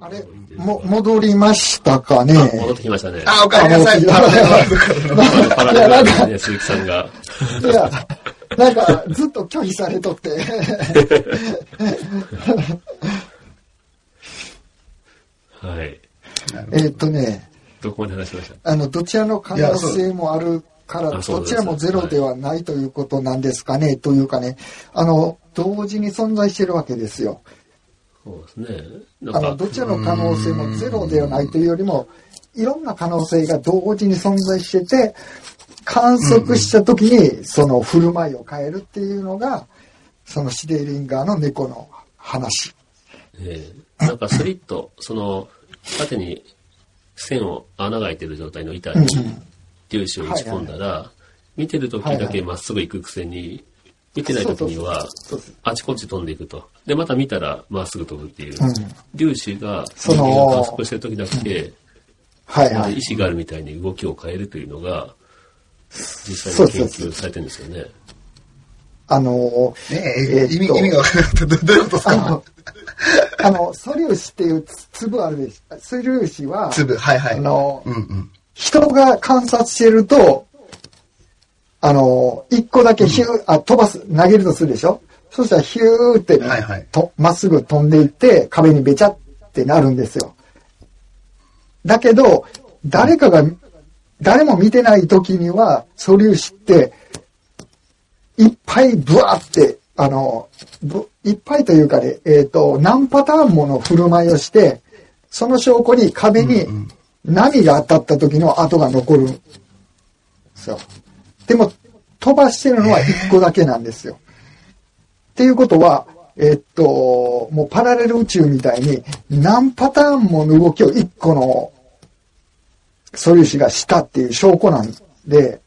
あれ、も、戻りましたかね？戻ってきましたね。あ、おかえりなさい。あパラレルですね、鈴木さんが。いや、なんか、ずっと拒否されとって。はい。えっとね、どこまで話しました？あの、どちらの可能性もあるから、どちらもゼロではないということなんですかね、というかね、あの、同時に存在してるわけですよ。そうですね。あの、か、どちらの可能性もゼロではないというよりも、いろんな可能性が同時に存在してて、観測した時にその振る舞いを変えるっていうのが、そのシデーリンガーの猫の話。ええなんかスリット、その、縦に線を穴が開いてる状態の板に粒子を打ち込んだら、見てる時だけまっすぐ行くくせに、見てない時にはあちこち飛んでいくと。で、また見たらまっすぐ飛ぶっていう。うん粒子がその人間が観測してる時だけ、はいはい。意志があるみたいに動きを変えるというのが、実際にそうそう研究されてるんですよね。あのー、ねえーっとえ意味、意味が分からなかった。どどういうことですか？あの、あの、素粒子っていう粒あるでしょ？素粒子は、粒、はいはい。あの、うんうん。人が観察してると、あの、一個だけヒュー、あ、飛ばす、投げるとするでしょ？そしたらヒューってね、はいはいとまっすぐ飛んでいって、壁にべちゃってなるんですよ。だけど、誰かが、誰も見てない時には、素粒子って、いっぱいブワーって、あの、ぶいっぱいというかね、えっ、と、何パターンもの振る舞いをして、その証拠に壁に波が当たった時の跡が残るんですよ。でも、飛ばしてるのは1個だけなんですよ。っていうことは、えっと、もうパラレル宇宙みたいに何パターンもの動きを1個の素粒子がしたっていう証拠なんで、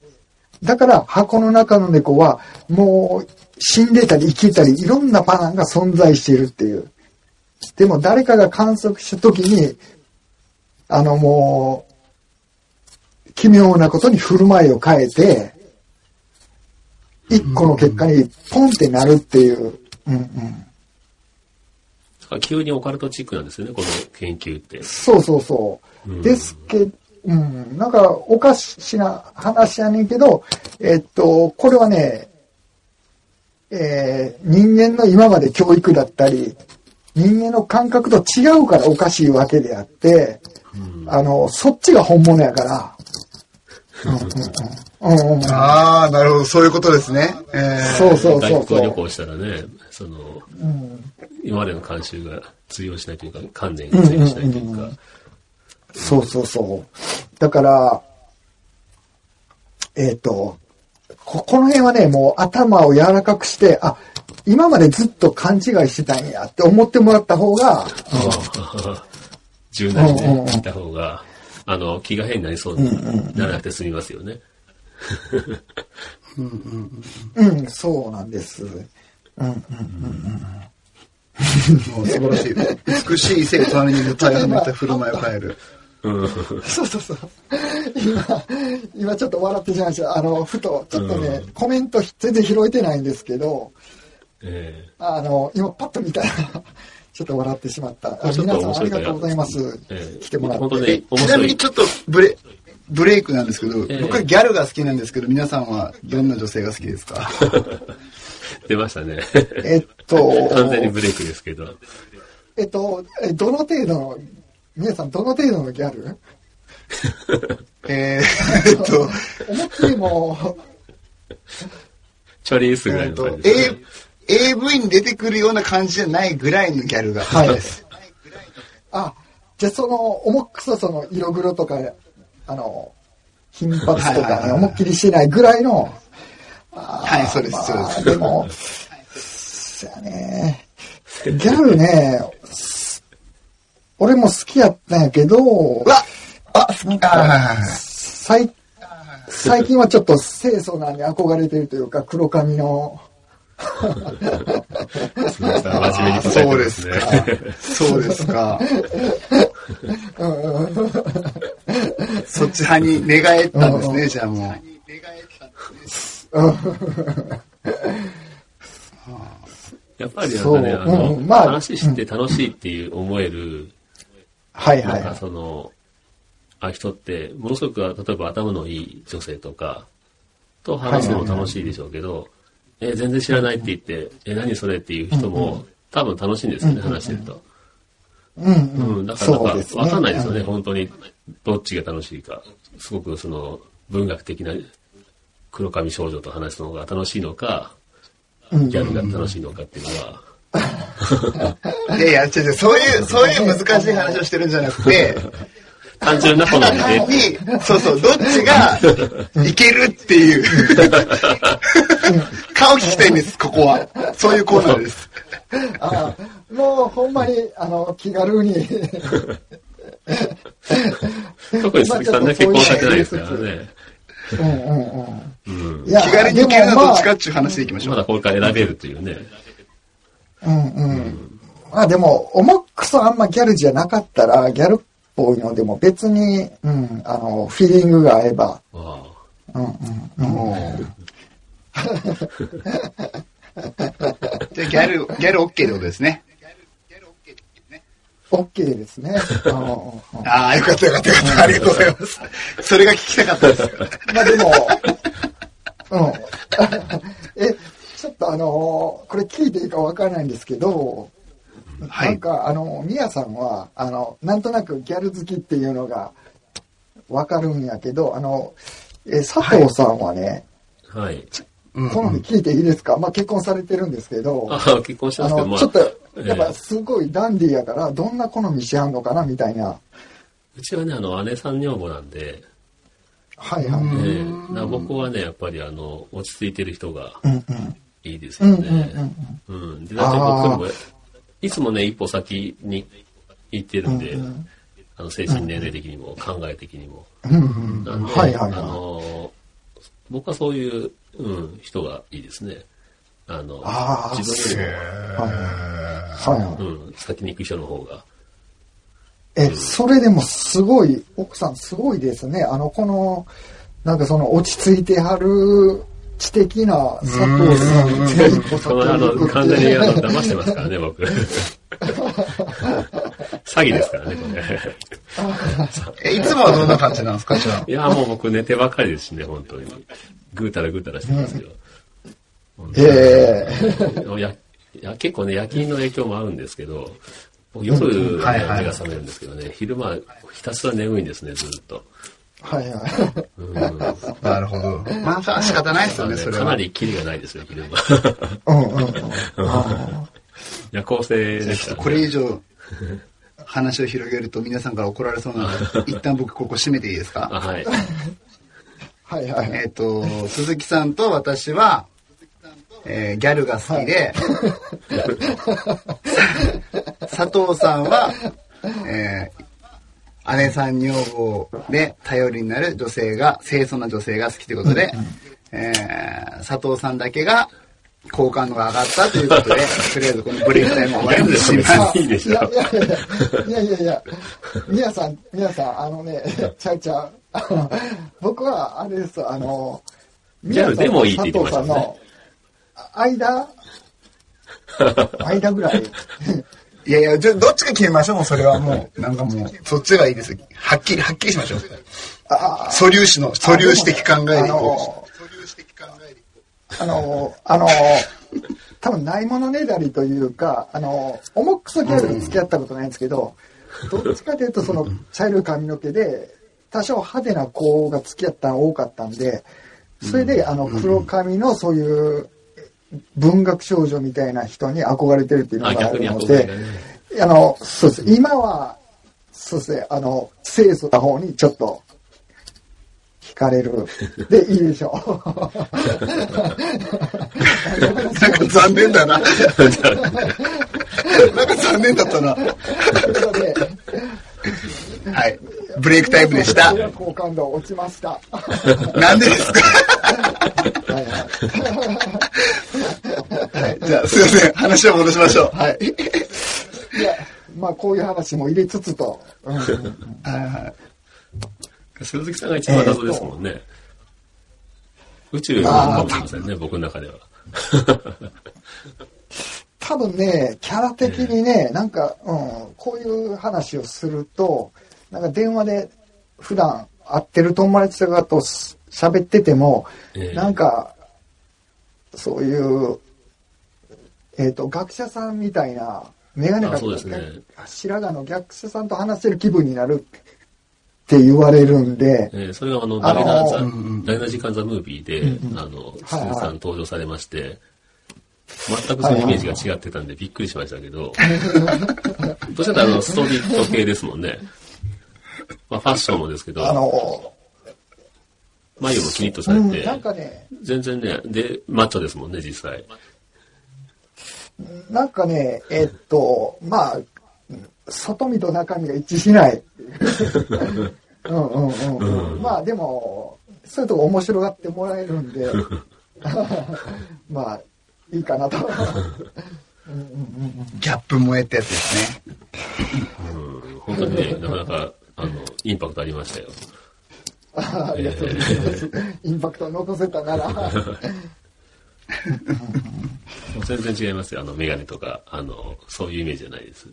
だから箱の中の猫はもう死んでたり生きたりいろんなパターンが存在しているっていう。でも誰かが観測した時に、あのもう、奇妙なことに振る舞いを変えて、一個の結果にポンってなるっていう。うんうん。だから急にオカルトチックなんですよね、この研究って。そうそうそう。うんですけど、うん、なんかおかしな話やねんけど、えっと、これはね、えー人間の今まで教育だったり、人間の感覚と違うからおかしいわけであって、あの、そっちが本物やから。うんうんうんうんうんああ、なるほど。そういうことですね。えーそうそうそうそう外国旅。行したらね、その、今までの慣習が通用しないというか、観念が通用しないというか、そうそうそう。だから、えっ、と、ここの辺はね、もう頭を柔らかくして、あ、今までずっと勘違いしてたんやって思ってもらった方が、柔軟にね、聞いた方が、あの、気が変になりそうにならなくて済みますよね。うん、そうなんです。もう素晴らしい。美しい異性が隣にいる体をめた振る舞いを変える。うん。そうそうそう。今、今ちょっと笑ってしまいました。あの、ふと、ちょっとね、コメント全然拾えてないんですけど、えあの、今パッと見たら、ちょっと笑ってしまった。皆さんありがとうございます。え来てもらって。ち。なみにちょっとブレ、ブレイクなんですけど、ええ僕はギャルが好きなんですけど、皆さんはどんな女性が好きですか？出ましたね。えっと、完全にブレイクですけど。えっと、えどの程度の、皆さんどの程度のギャル？えー、えっと、思いっきりもチョリースぐらえっといの感、じです、ね。A、AV に出てくるような感じじゃないぐらいのギャルが好きです。あ、じゃあその、重くそその色黒とか、あの、金髪とかね、思いっきりしてないぐらいの、はい、そうです、そうです。あでも、そやね、ギャルね、俺も好きやったんやけどう、わあ、好き。あーはいはいはい。最最近はちょっと清楚なに憧れてるというか、黒髪の、そうでますね。すか。そうですか。そっち派に寝返ったんですね、じゃあもう。やっぱりなんかね、そう。あの、うんまあ。話して楽しいっていう思えるはいはい。はいなんか。その、あ人って、ものすごく、例えば頭のいい女性とか、と話すのも楽しいでしょうけど、え、全然知らないって言って、え、何それっていう人も、多分楽しいんですよね、話してると。うんううん。ん、だからなんかねわかんないですよね、本当に。どっちが楽しいか。すごくその、文学的な黒髪少女と話すのが楽しいのか、うんギャルが楽しいのかっていうのは、いやいや、違う違う、そういう、そういう難しい話をしてるんじゃなくて、単純な好みで、に、そうそう、どっちがいけるっていう。顔聞きたいんです、ここは。そういうコーナーです。あもうほんまに、あの、気軽に。特に鈴木さんね、結婚されてないですからね。うんうんうん。うん。いや気軽にいけるのはどっちかでっていう話でいきましょう。まだこれから選べるというね。うんうん。まあでも、重くそあんまギャルじゃなかったら、ギャルっぽいのでも別に、うん、あの、フィーリングが合えば、あうんうんうん。じゃあギャル、ギャル OK ってことですね。OK ですね。あのああ、よかったよかったよかった。ありがとうございます。それが聞きたかったです。まあでも、うん。え、ちょっとあのこれ聞いていいかわからないんですけど、はいなんかあの、みやさんは、あの、なんとなくギャル好きっていうのがわかるんやけど、あの、え、佐藤さんはね、あ。はい。好み聞いていいですか？まあ結婚されてるんですけど、ああ、結婚してあますけど、の、まあちょっと、やっえぱすごいダンディーやから、どんな好みしはんのかなみたいな。うちはね、あの、姉さん女房なんで、はいはい。ええだ僕はね、やっぱりあの、落ち着いてる人がうんうん。いいですようんうんね。うん。で、大体僕よりも、いつもね、一歩先に行ってるんで、あの、精神年齢的にも考え的にも。うんうん。なんで、はいはいはいあの、僕はそういう、うん、人がいいですね。あの、あー自分よはいはい。うん、先に行く人の方が。え、それでもすごい、奥さんすごいですね。あの、この、なんかその落ち着いてはる知的な佐藤さんって一歩その、あの、完全にあの、騙してますからね、僕。詐欺ですからね、これ。え、いつもはどんな感じなんですか、じゃあ？いや、もう僕寝てばっかりですしね、本当に。ぐうたらぐうたらしてますよ。ええやいや結構ね、夜勤の影響もあるんですけど、僕夜、ねはいはい目が覚めるんですけどね、昼間ひたすら眠いんですね、ずっと。はいはい。うんなるほど。まあ、仕方ないですよね、それは。かなりキリがないですよ、昼間。うんうんうん。あ夜行性でした、ね。これ以上、話を広げると皆さんから怒られそうなので、一旦僕ここ閉めていいですか？あ、はい。はいはい。えっ、と、鈴木さんと私は、えーギャルが好きで、佐藤さんは、えー姉さん女房で頼りになる女性が、清楚な女性が好きということで、えー佐藤さんだけが好感度が上がったということで、とりあえずこのブレイクタイムを終わりにします。いいでしょいやいやいやいやいやいや、皆さん、皆さん、あのね、ちゃうちゃう。あ の僕は、あれです、あの、ギャルでもいいって言ってましたね佐藤さんの間、間ぐらい。いやいや、じゃあどっちか決めましょう、もうそれはもう。なんかもう、そっちがいいです。はっきり、はっきりしましょう。あ素粒子の、素粒子的考えでいこあの、あの、多分ないものねだりというか、あの、重くそギャルに付き合ったことないんですけど、どっちかというとその茶色い髪の毛で、多少派手な子が付き合ったの多かったんで、それであの黒髪のそういう文学少女みたいな人に憧れてるっていうのあ、があるので憧れが、ね。あの、そうです。今は、そうですね、あの、清楚な方にちょっと、惹かれる。で、いいでしょう。なんか残念だな。なんか残念だったな。はい。ブレイクタイムでした。好感度落ちました。なんでですか？はいはいはい。じゃあ、すいません。話を戻しましょう。はい。いや、まあ、こういう話も入れつつと、うん はいはい鈴木さんが一番謎ですもんね。宇宙かもしれませんね、僕の中では。多 多分ね、キャラ的にね、なんか、うん、こういう話をすると、なんか電話で普段会ってる友達とかと喋ってても、ええなんか、そういう、えっ、と、学者さんみたいな、メガネかあそうですね。白髪の学者さんと話してる気分になるって言われるんで、えーそれがあの、あのーダメなザ、ダメな時間ザムービーで、あの、さん登場されまして、全くそのイメージが違ってたんでびっくりしましたけど、どちらかというとあの、ストリート系ですもんね。まあ、ファッションもですけど、あの、眉もキリッとさうん、れて、なんかね、全然ね、で、マッチョですもんね、実際。なんかね、えっと、まあ、外見と中身が一致しない。うんうんうんうん。まあでも、そういうとこ面白がってもらえるんで、まあ、いいかなと。ギャップ萌えってやつですね。うん、本当にね、なかなか、あの、インパクトありましたよ。ありがとうございます。インパクトを残せたなら。全然違いますよ。あの、メガネとか、あの、そういうイメージじゃないです。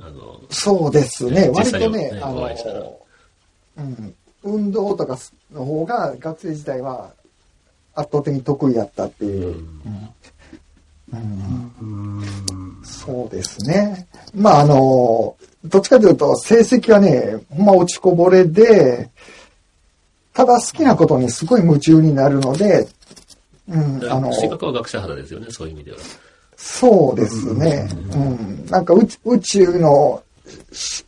あの、そうですね。割とね、ねあの、うん、運動とかの方が学生時代は圧倒的に得意やったっていう。そうですね。まああの、どっちかというと成績はね、ほんま落ちこぼれで、ただ好きなことにすごい夢中になるので、うん、あの、性格は学者肌ですよね、そういう意味では。そうですね。うん。なんか宇宙宇宙の、し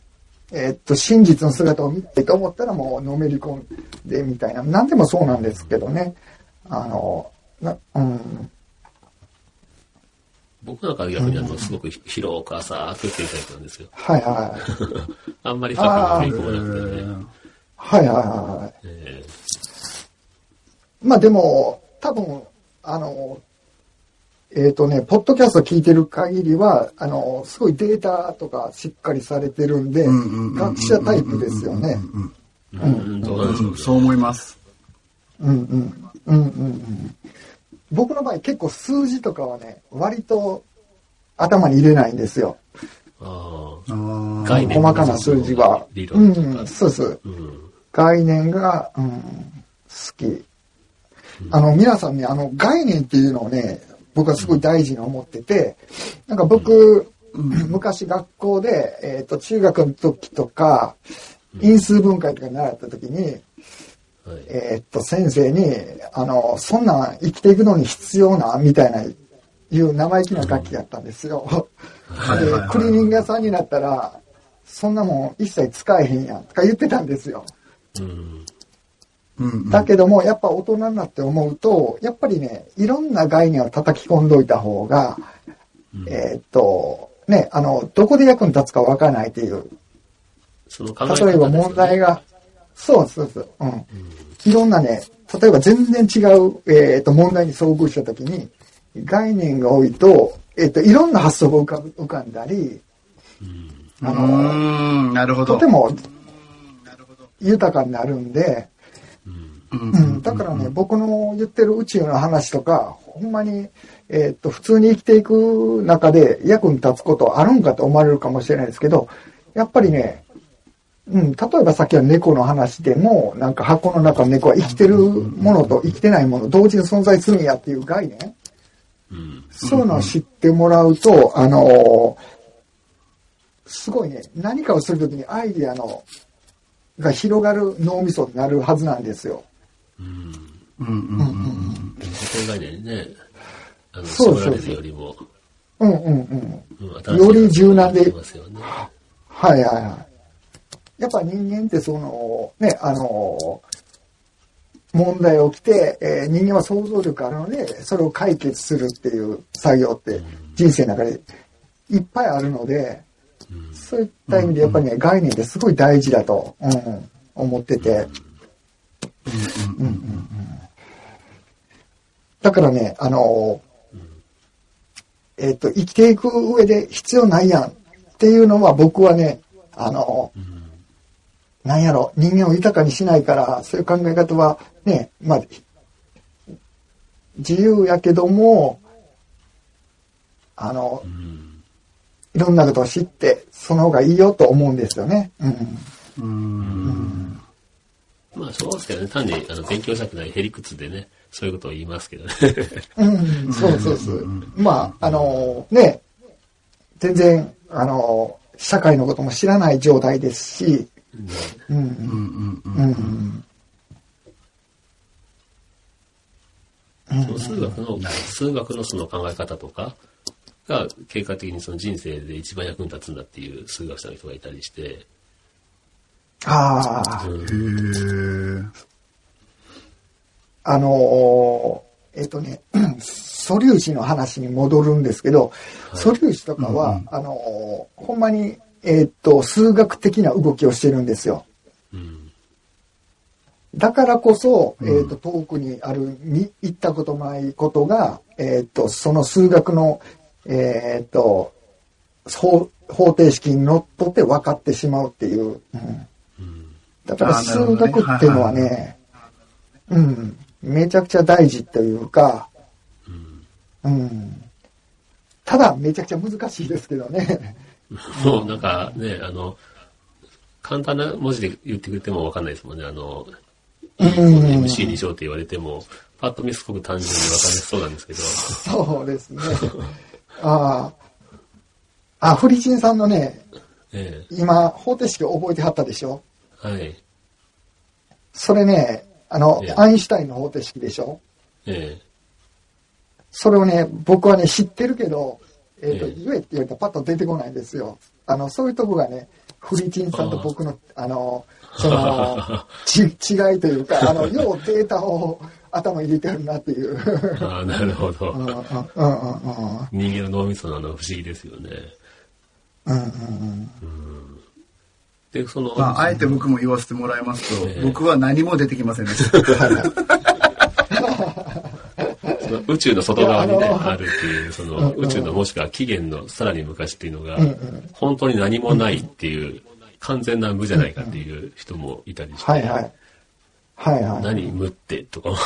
えーっと、真実の姿を見たいと思ったらもうのめり込んでみたいな。何でもそうなんですけどね。あの、なうん。僕なんか逆にあの、すごく広く浅くっていうタイプなんですよ。はいはい。あんまり深く踏み込まなくてね。はいはいはい。えまあでも、多分、あの、えっ、とね、ポッドキャスト聞いてる限りは、あの、すごいデータとかしっかりされてるんで、学者タイプですよね。ーうん。そう思います。うんうん。うんうんうん。僕の場合結構数字とかはね、割と頭に入れないんですよ。ああ、概念細かな数字は。理う論とかん、そうです。うん。概念が、うん、好き。あの、皆さんね、あの、概念っていうのをね、僕はすごい大事に思ってて、なんか僕、昔学校で、えっ、と、中学の時とか、因数分解とか習った時に、はい。えーっと、先生に、あの、そんなん生きていくのに必要な、みたいな、いう生意気な楽器やったんですよ。でクリーニング屋さんになったら、そんなもん一切使えへんやん、とか言ってたんですよ。うん。うんうん。だけども、やっぱ大人になって思うと、やっぱりね、いろんな概念を叩き込んどいた方が、えーっと、ね、あの、どこで役に立つかわからないっていう、その考え方ですよね。例えば問題が、そうそうそう、うん。いろんなね、例えば全然違う、えっ、と、問題に遭遇したときに、概念が多いと、えっ、と、いろんな発想が浮かぶ浮かんだり、あうの、ーん、なるほど。とても豊かになるんで、うんうん、だからね、僕の言ってる宇宙の話とか、ほんまに、えっ、と、普通に生きていく中で役に立つことあるんかと思われるかもしれないですけど、やっぱりね、うん、例えばさっきは猫の話でも、なんか箱の中の猫は生きてるものと生きてないもの、同時に存在するんやっていう概念、うん。そういうのを知ってもらうと、あのーすごいね、何かをするときにアイディアの、が広がる脳みそになるはずなんですよ。うん。うん。うん。うん。固定概念ね、あの、そうそうそう絞られるよりも、うん。うん。うん。うん、より柔軟でますよね。はいはいはい。やっぱ人間ってその、ね、あの、問題起きて、えー人間は想像力あるので、それを解決するっていう作業って人生の中でいっぱいあるので、そういった意味でやっぱりね、概念ってすごい大事だと、うん、思ってて、うん。だからね、あの、えっ、と、生きていく上で必要ないやんっていうのは僕はね、あの、なんやろ、人間を豊かにしないから、そういう考え方はね、まあ、自由やけども、あのう、ん。いろんなことを知って、その方がいいよと思うんですよね。うん。うん。まあそうですけどね、単にあの勉強したくないへりくつでね、そういうことを言いますけどね。うん、そうそうそう。まあ、あの、ね、全然、あの、社会のことも知らない状態ですし、うん、うんうんうん。うん、うん。その数学の、数学のその考え方とかが、結果的にその人生で一番役に立つんだっていう数学者の人がいたりして、ああ、うんへーあの、えっとね、素粒子の話に戻るんですけど、素粒子とかは、あの、ほんまに、えっと、数学的な動きをしてるんですよ。うん。だからこそ、えっ、と、遠くにある、に行ったこともないことが、えっ、と、その数学の、えっ、と、方方程式にのっとって分かってしまうっていう。うんうん。だから数学っていうのはね、うん、めちゃくちゃ大事というか、うん。うん。ただ、めちゃくちゃ難しいですけどね。もうなんかね、あの、簡単な文字で言ってくれてもわかんないですもんね。あの、うん MC2 乗って言われても、パッと見すごく単純にわかりそうなんですけど、そうですね。ああ。あ、フリチンさんのね、え今、方程式を覚えてはったでしょ？えはい。それね、あのええ、アインシュタインの方程式でしょ？えそれをね、僕はね、知ってるけど、えっ、と、ええ言えって言われたらパッと出てこないんですよ。あの、そういうとこがね、フリチンさんと僕の、あの、その、ち、違いというか、あの、ようデータを頭に入れてるなっていう。えああ、なるほどう。んうんうんうんうん人間の脳みそのあの不思議ですよね。うんうんうんで、その、まあ、あえて僕も言わせてもらいますと、ええ僕は何も出てきませんでした。宇宙の外側にね、あるっていう、その宇宙のもしくは起源のさらに昔っていうのが本当に何もないっていう、完全な無じゃないかっていう人もいたりして、はいはい。はいはい。何無ってとかも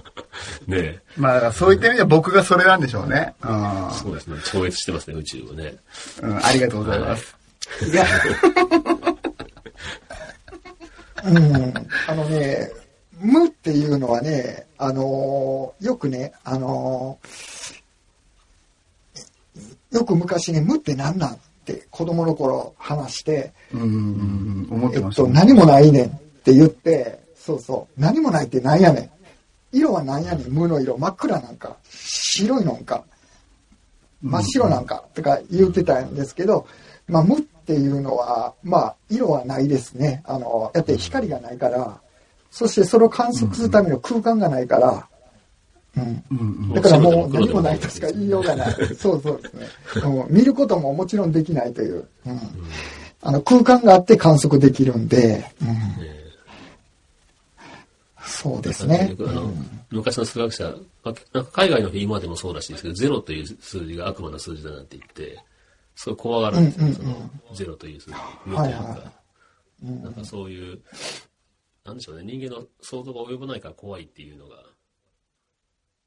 ねえまあ、だからそういった意味では僕がそれなんでしょうね。うんそうですね、超越してますね、宇宙をね。うん、ありがとうございます。いや、うん、あのね、無っていうのはね、あのーよくね、あのーよく昔ね、無って何なんって子供の頃話して、うんうんうん、思っえっと、てました。何もないねんって言って、そうそう、何もないって何やねん。色は何やねん、無の色、真っ暗なんか、白いのんか、真っ白なんか、とか言ってたんですけど、まあ、無っていうのは、まあ、色はないですね。あの、だって光がないから、そしてそれを観測するための空間がないから、うん。うんうんだからもう何もないとしか言いようがない。そうそうですね。うん見ることももちろんできないという。うんあの空間があって観測できるんで、うんえそうですねよ。くあの、昔の数学者、まあなんか海外の人今でもそうらしいですけど、ゼロという数字が悪魔の数字だなんて言って、すごい怖がるんですよ、うんうんそのゼロという数字。無というか、はいはなんかそういう、なんでしょうね、人間の想像が及ばないから怖いっていうのが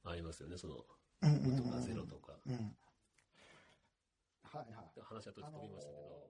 ありますよね、その、うんうんうんとかゼロとか。うんはいはい。話は飛びましたけど。